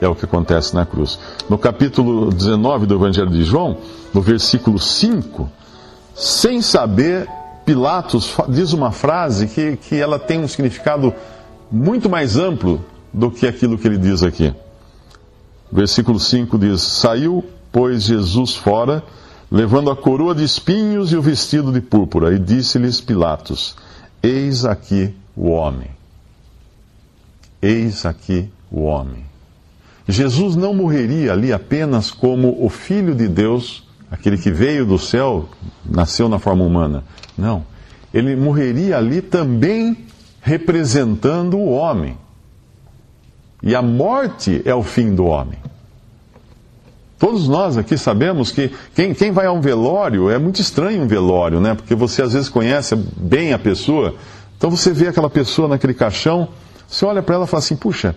É o que acontece na cruz. No capítulo 19 do Evangelho de João, no versículo 5, sem saber, Pilatos diz uma frase que, que ela tem um significado muito mais amplo do que aquilo que ele diz aqui. Versículo 5 diz: Saiu, pois, Jesus fora, levando a coroa de espinhos e o vestido de púrpura, e disse-lhes Pilatos: Eis aqui o homem. Eis aqui o homem. Jesus não morreria ali apenas como o Filho de Deus, aquele que veio do céu, nasceu na forma humana. Não. Ele morreria ali também representando o homem. E a morte é o fim do homem. Todos nós aqui sabemos que quem, quem vai a um velório é muito estranho um velório, né? Porque você às vezes conhece bem a pessoa, então você vê aquela pessoa naquele caixão, você olha para ela e fala assim: puxa,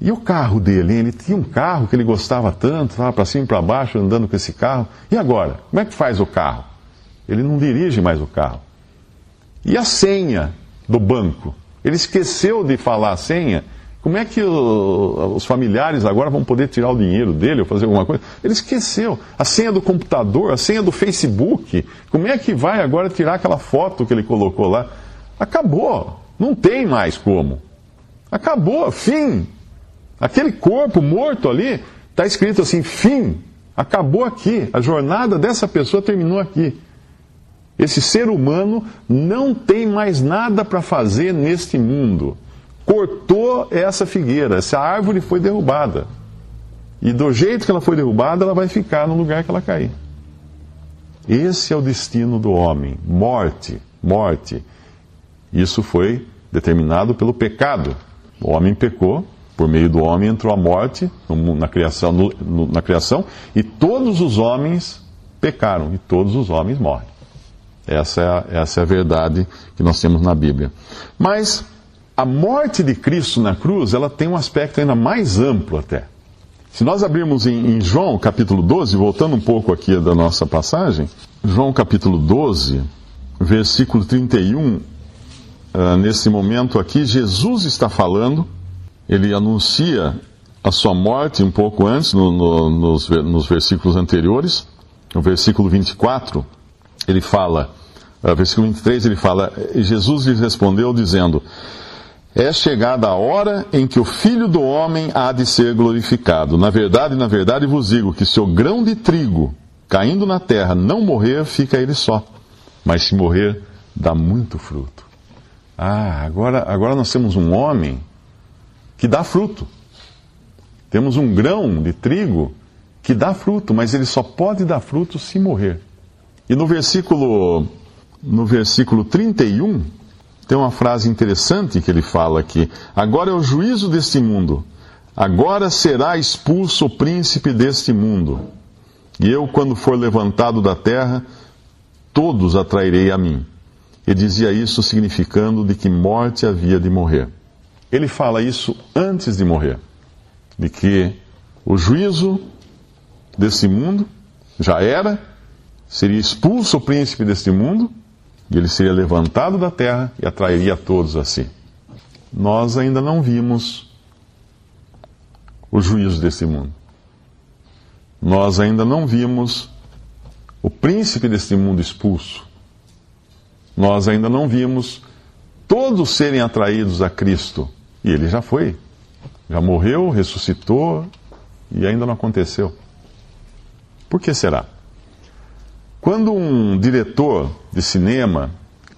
e o carro dele? Ele tinha um carro que ele gostava tanto, estava para cima e para baixo andando com esse carro. E agora? Como é que faz o carro? Ele não dirige mais o carro. E a senha do banco? Ele esqueceu de falar a senha. Como é que o- os familiares agora vão poder tirar o dinheiro dele ou fazer alguma coisa? Ele esqueceu. A senha do computador, a senha do Facebook. Como é que vai agora tirar aquela foto que ele colocou lá? Acabou. Não tem mais como. Acabou. Fim. Aquele corpo morto ali, está escrito assim: fim. Acabou aqui. A jornada dessa pessoa terminou aqui. Esse ser humano não tem mais nada para fazer neste mundo. Cortou essa figueira, essa árvore foi derrubada. E do jeito que ela foi derrubada, ela vai ficar no lugar que ela cair. Esse é o destino do homem: morte, morte. Isso foi determinado pelo pecado. O homem pecou, por meio do homem entrou a morte na criação, no- no- na criação e todos os homens pecaram e todos os homens morrem. Essa é, a, essa é a verdade que nós temos na Bíblia. Mas a morte de Cristo na cruz, ela tem um aspecto ainda mais amplo até. Se nós abrirmos em, em João capítulo 12, voltando um pouco aqui da nossa passagem, João capítulo 12, versículo 31, ah, nesse momento aqui, Jesus está falando, ele anuncia a sua morte um pouco antes, no- no- nos, nos versículos anteriores, no versículo 24, ele fala, ah, versículo 23, ele fala, "E Jesus lhes respondeu dizendo, é chegada a hora em que o Filho do Homem há de ser glorificado. Na verdade, na verdade vos digo que se o grão de trigo caindo na terra não morrer, fica ele só. Mas se morrer, dá muito fruto. Ah, agora, agora nós temos um homem que dá fruto. Temos um grão de trigo que dá fruto, mas ele só pode dar fruto se morrer. E no versículo, no versículo 31, tem uma frase interessante que ele fala aqui. Agora é o juízo deste mundo. Agora será expulso o príncipe deste mundo. E eu, quando for levantado da terra, todos atrairei a mim. Ele dizia isso significando de que morte havia de morrer. Ele fala isso antes de morrer. De que o juízo desse mundo já era, seria expulso o príncipe deste mundo, e ele seria levantado da terra e atrairia todos a si. Nós ainda não vimos o juízo desse mundo. Nós ainda não vimos o príncipe deste mundo expulso. Nós ainda não vimos todos serem atraídos a Cristo. E ele já foi. Já morreu, ressuscitou e ainda não aconteceu. Por que será? Quando um diretor de cinema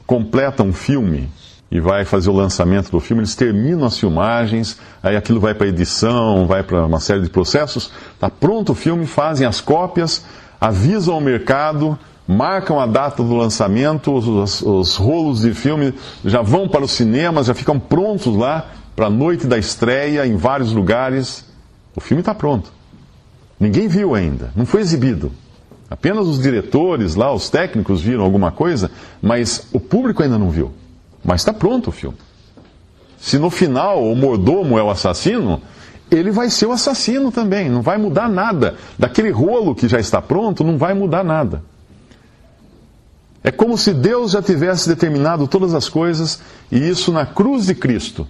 completa um filme e vai fazer o lançamento do filme, eles terminam as filmagens, aí aquilo vai para edição, vai para uma série de processos, está pronto o filme, fazem as cópias, avisam o mercado, marcam a data do lançamento, os, os rolos de filme já vão para os cinemas, já ficam prontos lá para a noite da estreia em vários lugares. O filme está pronto. Ninguém viu ainda, não foi exibido. Apenas os diretores lá, os técnicos viram alguma coisa, mas o público ainda não viu. Mas está pronto o filme. Se no final o mordomo é o assassino, ele vai ser o assassino também. Não vai mudar nada. Daquele rolo que já está pronto, não vai mudar nada. É como se Deus já tivesse determinado todas as coisas e isso na cruz de Cristo.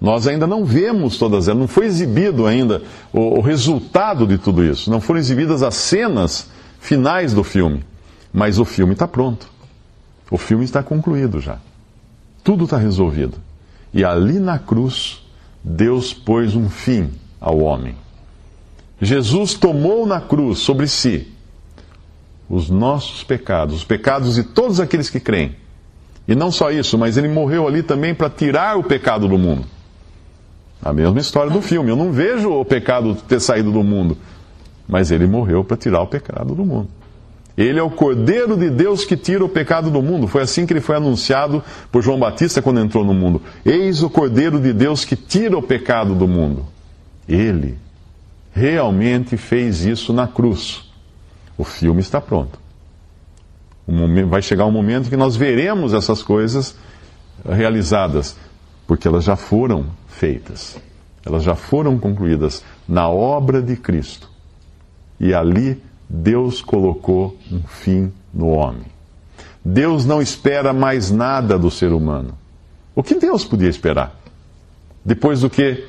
Nós ainda não vemos todas elas, não foi exibido ainda o, o resultado de tudo isso. Não foram exibidas as cenas finais do filme. Mas o filme está pronto. O filme está concluído já. Tudo está resolvido. E ali na cruz, Deus pôs um fim ao homem. Jesus tomou na cruz sobre si os nossos pecados, os pecados de todos aqueles que creem. E não só isso, mas ele morreu ali também para tirar o pecado do mundo. A mesma história do filme. Eu não vejo o pecado ter saído do mundo, mas ele morreu para tirar o pecado do mundo. Ele é o Cordeiro de Deus que tira o pecado do mundo. Foi assim que ele foi anunciado por João Batista quando entrou no mundo. Eis o Cordeiro de Deus que tira o pecado do mundo. Ele realmente fez isso na cruz. O filme está pronto. vai chegar um momento que nós veremos essas coisas realizadas, porque elas já foram feitas. Elas já foram concluídas na obra de Cristo. E ali Deus colocou um fim no homem. Deus não espera mais nada do ser humano. O que Deus podia esperar? Depois do que,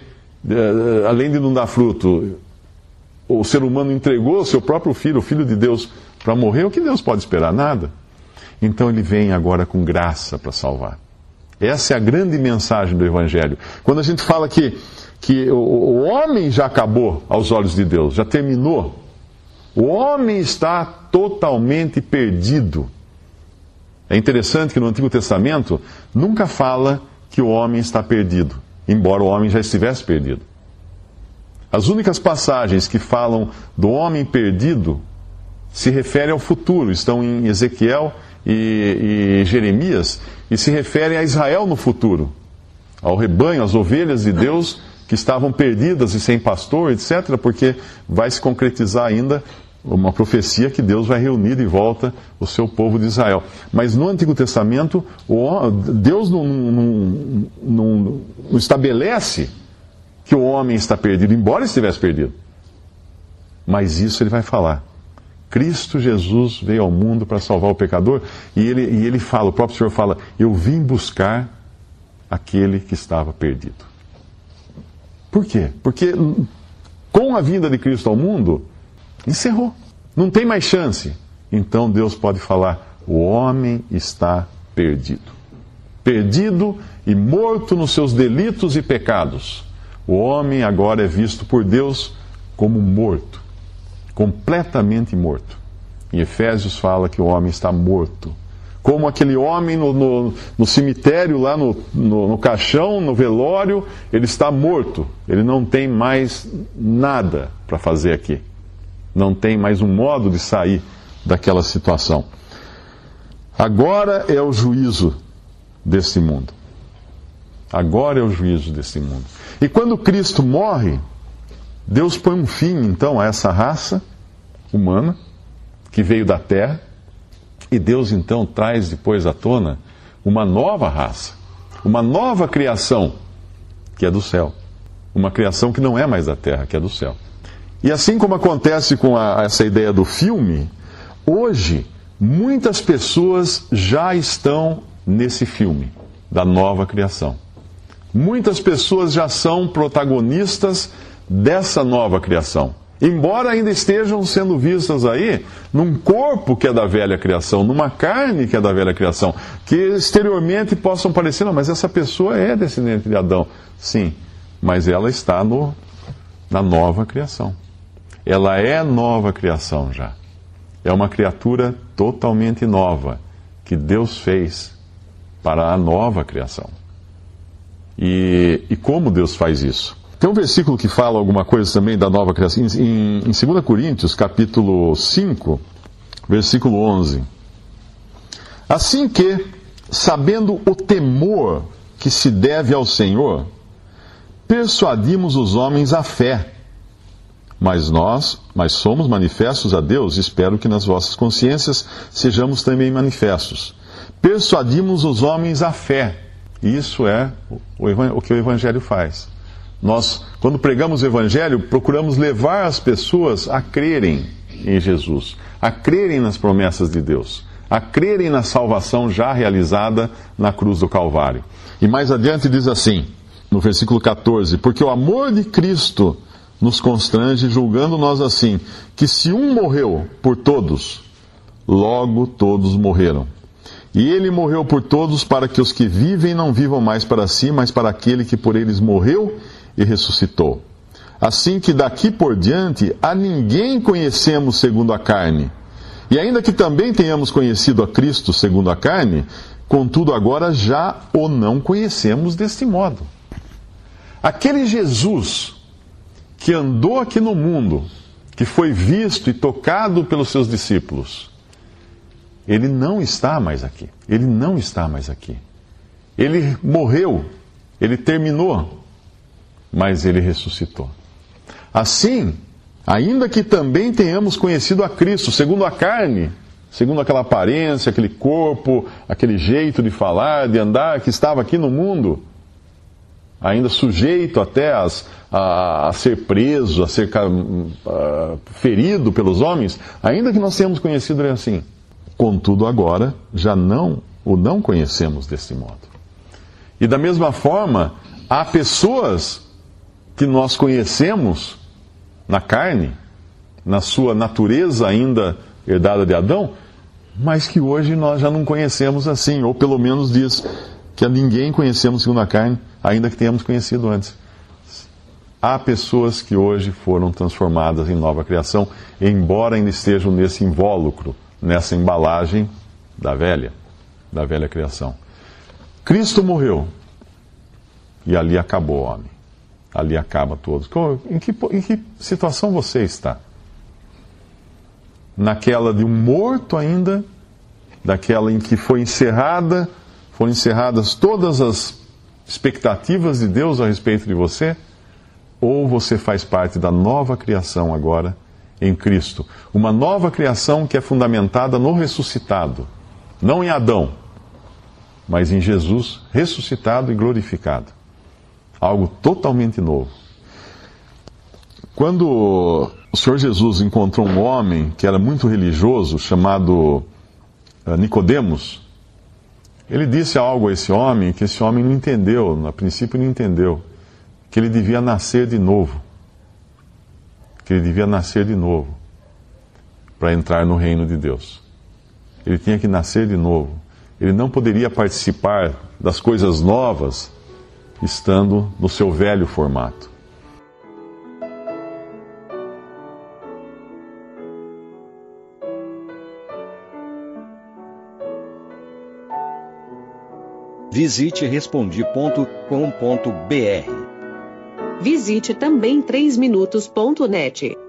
eh, além de não dar fruto, o ser humano entregou o seu próprio filho, o filho de Deus, para morrer, o que Deus pode esperar? Nada. Então ele vem agora com graça para salvar. Essa é a grande mensagem do Evangelho. Quando a gente fala que, que o, o homem já acabou aos olhos de Deus, já terminou, o homem está totalmente perdido. É interessante que no Antigo Testamento nunca fala que o homem está perdido, embora o homem já estivesse perdido. As únicas passagens que falam do homem perdido se referem ao futuro, estão em Ezequiel e, e Jeremias, e se referem a Israel no futuro, ao rebanho, às ovelhas de Deus que estavam perdidas e sem pastor, etc., porque vai se concretizar ainda uma profecia que Deus vai reunir de volta o seu povo de Israel. Mas no Antigo Testamento, Deus não, não, não, não estabelece que o homem está perdido, embora estivesse perdido. Mas isso ele vai falar. Cristo Jesus veio ao mundo para salvar o pecador e ele, e ele fala, o próprio Senhor fala: Eu vim buscar aquele que estava perdido. Por quê? Porque com a vinda de Cristo ao mundo, encerrou. Não tem mais chance. Então Deus pode falar: o homem está perdido. Perdido e morto nos seus delitos e pecados. O homem agora é visto por Deus como morto, completamente morto. Em Efésios fala que o homem está morto. Como aquele homem no, no, no cemitério, lá no, no, no caixão, no velório, ele está morto. Ele não tem mais nada para fazer aqui não tem mais um modo de sair daquela situação. Agora é o juízo desse mundo. Agora é o juízo desse mundo. E quando Cristo morre, Deus põe um fim então a essa raça humana que veio da terra, e Deus então traz depois à tona uma nova raça, uma nova criação que é do céu. Uma criação que não é mais da terra, que é do céu. E assim como acontece com a, essa ideia do filme, hoje muitas pessoas já estão nesse filme da nova criação. Muitas pessoas já são protagonistas dessa nova criação. Embora ainda estejam sendo vistas aí num corpo que é da velha criação, numa carne que é da velha criação, que exteriormente possam parecer, não, mas essa pessoa é descendente de Adão. Sim, mas ela está no, na nova criação ela é nova criação já. É uma criatura totalmente nova que Deus fez para a nova criação. E, e como Deus faz isso? Tem um versículo que fala alguma coisa também da nova criação, em, em 2 Coríntios, capítulo 5, versículo 11. Assim que, sabendo o temor que se deve ao Senhor, persuadimos os homens à fé. Mas nós, mas somos manifestos a Deus, espero que nas vossas consciências sejamos também manifestos. Persuadimos os homens à fé. Isso é o que o Evangelho faz. Nós, quando pregamos o Evangelho, procuramos levar as pessoas a crerem em Jesus, a crerem nas promessas de Deus, a crerem na salvação já realizada na cruz do Calvário. E mais adiante diz assim: no versículo 14: Porque o amor de Cristo nos constrange, julgando nós assim, que se um morreu por todos, logo todos morreram. E ele morreu por todos para que os que vivem não vivam mais para si, mas para aquele que por eles morreu e ressuscitou. Assim que daqui por diante a ninguém conhecemos segundo a carne. E ainda que também tenhamos conhecido a Cristo segundo a carne, contudo agora já o não conhecemos deste modo. Aquele Jesus que andou aqui no mundo, que foi visto e tocado pelos seus discípulos, ele não está mais aqui. Ele não está mais aqui. Ele morreu, ele terminou, mas ele ressuscitou. Assim, ainda que também tenhamos conhecido a Cristo, segundo a carne, segundo aquela aparência, aquele corpo, aquele jeito de falar, de andar que estava aqui no mundo, ainda sujeito até as, a, a, ser preso, a ser a, ferido pelos homens, ainda que nós tenhamos conhecido ele assim. Contudo, agora já não o não conhecemos desse modo. E da mesma forma, há pessoas que nós conhecemos na carne, na sua natureza ainda herdada de Adão, mas que hoje nós já não conhecemos assim, ou pelo menos diz que a ninguém conhecemos segundo a carne, ainda que tenhamos conhecido antes. Há pessoas que hoje foram transformadas em nova criação, embora ainda estejam nesse invólucro, nessa embalagem da velha, da velha criação. Cristo morreu e ali acabou o homem. Ali acaba todos. Em que, em que situação você está? Naquela de um morto ainda, daquela em que foi encerrada, foram encerradas todas as expectativas de Deus a respeito de você? Ou você faz parte da nova criação agora em Cristo? Uma nova criação que é fundamentada no ressuscitado, não em Adão, mas em Jesus ressuscitado e glorificado. Algo totalmente novo. Quando o Senhor Jesus encontrou um homem que era muito religioso, chamado eh, Nicodemos, ele disse algo a esse homem que esse homem não entendeu, a princípio não entendeu, que ele devia nascer de novo. Que ele devia nascer de novo para entrar no reino de Deus. Ele tinha que nascer de novo. Ele não poderia participar das coisas novas estando no seu velho formato. Visite respondi.com.br. Visite também 3minutos.net.